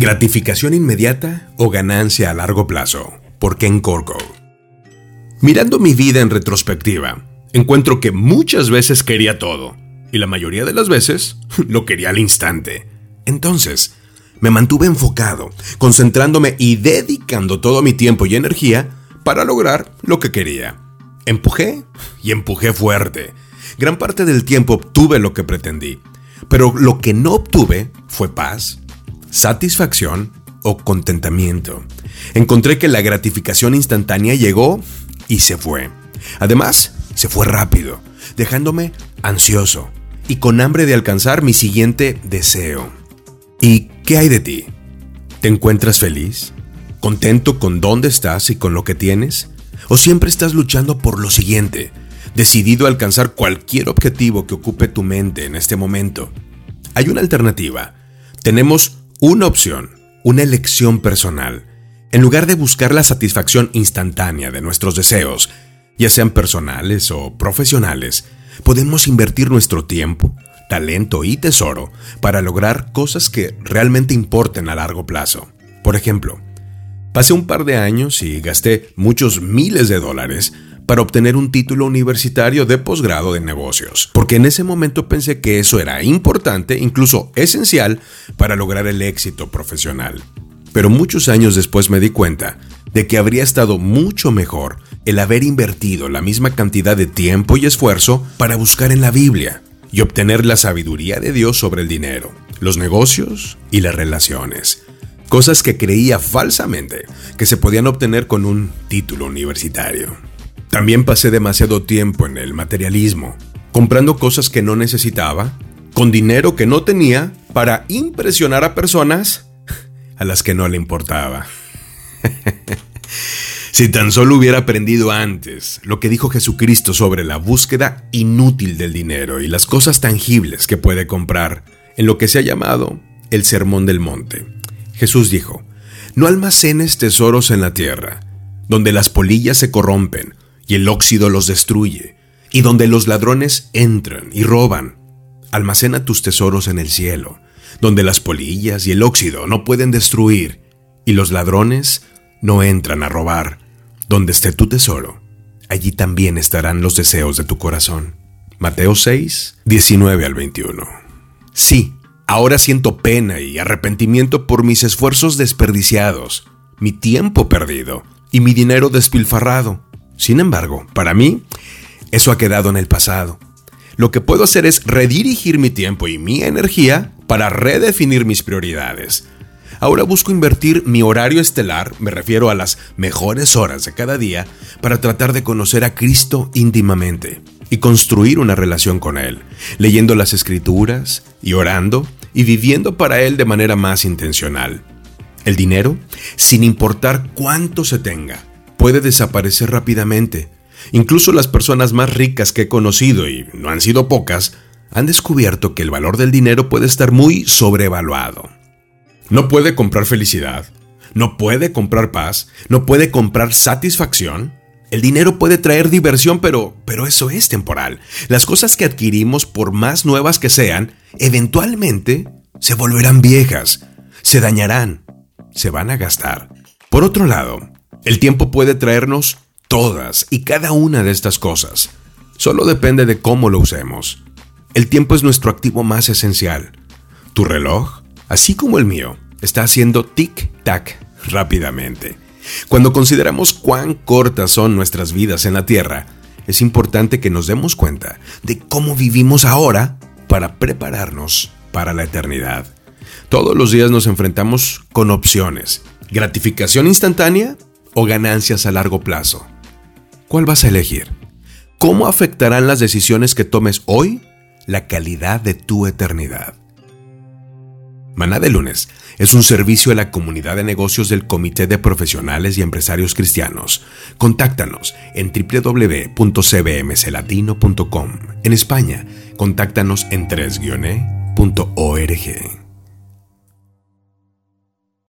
Gratificación inmediata o ganancia a largo plazo. ¿Por Ken Corco. Mirando mi vida en retrospectiva, encuentro que muchas veces quería todo y la mayoría de las veces lo quería al instante. Entonces, me mantuve enfocado, concentrándome y dedicando todo mi tiempo y energía para lograr lo que quería. Empujé y empujé fuerte. Gran parte del tiempo obtuve lo que pretendí, pero lo que no obtuve fue paz, satisfacción o contentamiento. Encontré que la gratificación instantánea llegó y se fue. Además, se fue rápido, dejándome ansioso y con hambre de alcanzar mi siguiente deseo. ¿Y qué hay de ti? ¿Te encuentras feliz? ¿Contento con dónde estás y con lo que tienes? ¿O siempre estás luchando por lo siguiente, decidido a alcanzar cualquier objetivo que ocupe tu mente en este momento? Hay una alternativa. Tenemos una opción, una elección personal. En lugar de buscar la satisfacción instantánea de nuestros deseos, ya sean personales o profesionales, podemos invertir nuestro tiempo, talento y tesoro para lograr cosas que realmente importen a largo plazo. Por ejemplo, pasé un par de años y gasté muchos miles de dólares para obtener un título universitario de posgrado de negocios, porque en ese momento pensé que eso era importante, incluso esencial, para lograr el éxito profesional. Pero muchos años después me di cuenta de que habría estado mucho mejor el haber invertido la misma cantidad de tiempo y esfuerzo para buscar en la Biblia y obtener la sabiduría de Dios sobre el dinero, los negocios y las relaciones. Cosas que creía falsamente que se podían obtener con un título universitario. También pasé demasiado tiempo en el materialismo, comprando cosas que no necesitaba, con dinero que no tenía, para impresionar a personas a las que no le importaba. si tan solo hubiera aprendido antes lo que dijo Jesucristo sobre la búsqueda inútil del dinero y las cosas tangibles que puede comprar, en lo que se ha llamado el Sermón del Monte. Jesús dijo, no almacenes tesoros en la tierra, donde las polillas se corrompen y el óxido los destruye, y donde los ladrones entran y roban. Almacena tus tesoros en el cielo, donde las polillas y el óxido no pueden destruir, y los ladrones no entran a robar. Donde esté tu tesoro, allí también estarán los deseos de tu corazón. Mateo 6, 19 al 21. Sí, ahora siento pena y arrepentimiento por mis esfuerzos desperdiciados, mi tiempo perdido y mi dinero despilfarrado. Sin embargo, para mí, eso ha quedado en el pasado. Lo que puedo hacer es redirigir mi tiempo y mi energía para redefinir mis prioridades. Ahora busco invertir mi horario estelar, me refiero a las mejores horas de cada día, para tratar de conocer a Cristo íntimamente y construir una relación con Él, leyendo las escrituras y orando y viviendo para Él de manera más intencional. El dinero, sin importar cuánto se tenga, puede desaparecer rápidamente. Incluso las personas más ricas que he conocido, y no han sido pocas, han descubierto que el valor del dinero puede estar muy sobrevaluado. No puede comprar felicidad, no puede comprar paz, no puede comprar satisfacción. El dinero puede traer diversión, pero, pero eso es temporal. Las cosas que adquirimos, por más nuevas que sean, eventualmente se volverán viejas, se dañarán, se van a gastar. Por otro lado, el tiempo puede traernos todas y cada una de estas cosas. Solo depende de cómo lo usemos. El tiempo es nuestro activo más esencial. Tu reloj, así como el mío, está haciendo tic-tac rápidamente. Cuando consideramos cuán cortas son nuestras vidas en la Tierra, es importante que nos demos cuenta de cómo vivimos ahora para prepararnos para la eternidad. Todos los días nos enfrentamos con opciones. Gratificación instantánea o ganancias a largo plazo? ¿Cuál vas a elegir? ¿Cómo afectarán las decisiones que tomes hoy la calidad de tu eternidad? Maná de lunes es un servicio a la comunidad de negocios del Comité de Profesionales y Empresarios Cristianos. Contáctanos en www.cbmclatino.com. En España, contáctanos en 3-org.